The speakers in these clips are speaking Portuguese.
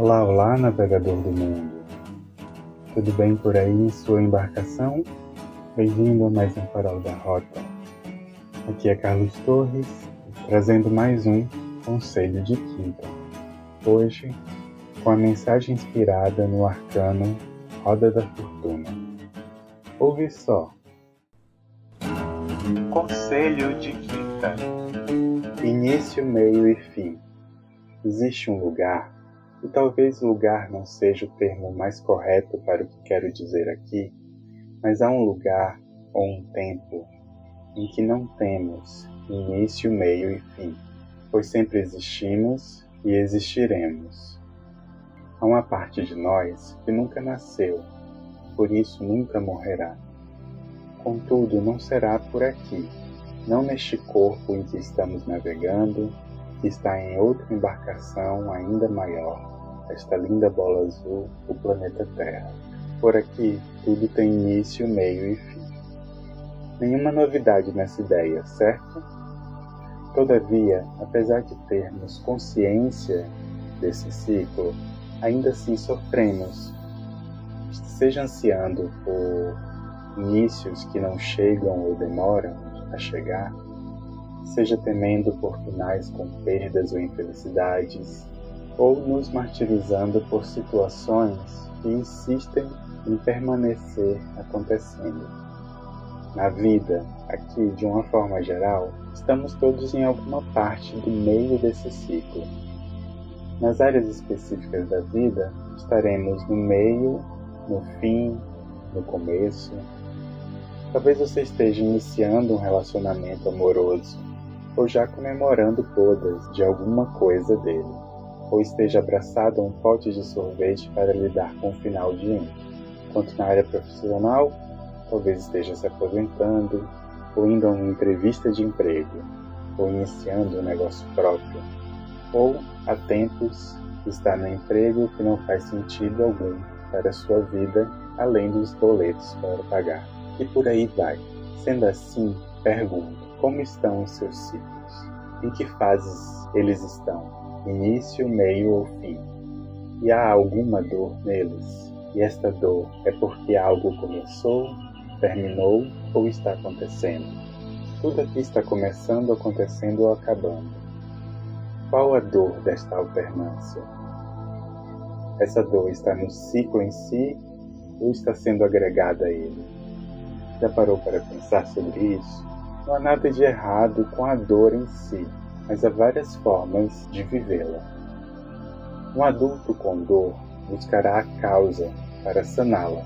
Olá, olá, navegador do mundo. Tudo bem por aí em sua embarcação? Bem-vindo a mais um Farol da Rota. Aqui é Carlos Torres, trazendo mais um Conselho de Quinta. Hoje, com a mensagem inspirada no arcano Roda da Fortuna. Ouve só. Conselho de Quinta. Início, meio e fim. Existe um lugar e talvez lugar não seja o termo mais correto para o que quero dizer aqui, mas há um lugar ou um tempo em que não temos início, meio e fim, pois sempre existimos e existiremos. Há uma parte de nós que nunca nasceu, por isso nunca morrerá. Contudo, não será por aqui, não neste corpo em que estamos navegando, que está em outra embarcação ainda maior, esta linda bola azul, o planeta Terra. Por aqui, tudo tem início, meio e fim. Nenhuma novidade nessa ideia, certo? Todavia, apesar de termos consciência desse ciclo, ainda assim sofremos, seja ansiando por inícios que não chegam ou demoram a chegar, seja temendo por finais com perdas ou infelicidades, ou nos martirizando por situações que insistem em permanecer acontecendo. Na vida, aqui de uma forma geral, estamos todos em alguma parte do meio desse ciclo. Nas áreas específicas da vida, estaremos no meio, no fim, no começo. Talvez você esteja iniciando um relacionamento amoroso ou já comemorando bodas de alguma coisa dele ou esteja abraçado a um pote de sorvete para lidar com o final de ano. Quanto na área profissional, talvez esteja se aposentando, ou indo a uma entrevista de emprego, ou iniciando um negócio próprio, ou há tempos está no emprego que não faz sentido algum para sua vida além dos boletos para pagar. E por aí vai. Sendo assim, pergunto: como estão os seus ciclos? Em que fases eles estão? início, meio ou fim. E há alguma dor neles, e esta dor é porque algo começou, terminou ou está acontecendo. Tudo aqui está começando, acontecendo ou acabando. Qual a dor desta alternância? Essa dor está no ciclo em si ou está sendo agregada a ele? Já parou para pensar sobre isso? Não há nada de errado com a dor em si mas há várias formas de vivê-la. Um adulto com dor buscará a causa para saná-la.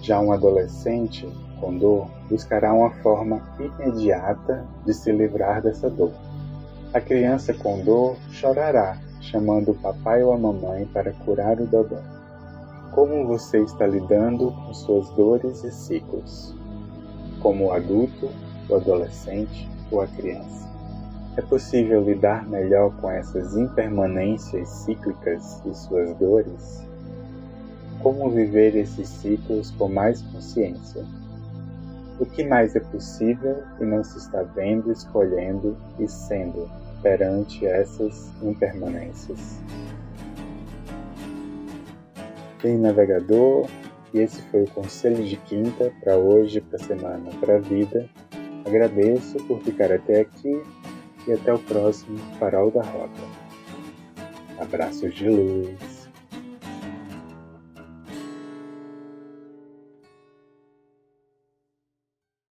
Já um adolescente com dor buscará uma forma imediata de se livrar dessa dor. A criança com dor chorará, chamando o papai ou a mamãe para curar o dodó. Como você está lidando com suas dores e ciclos? Como adulto, o adolescente ou a criança? É possível lidar melhor com essas impermanências cíclicas e suas dores? Como viver esses ciclos com mais consciência? O que mais é possível e não se está vendo, escolhendo e sendo perante essas impermanências? Bem, navegador, e esse foi o conselho de quinta para hoje, para a semana, para a vida. Agradeço por ficar até aqui e até o próximo Farol da Rota. Abraços de luz.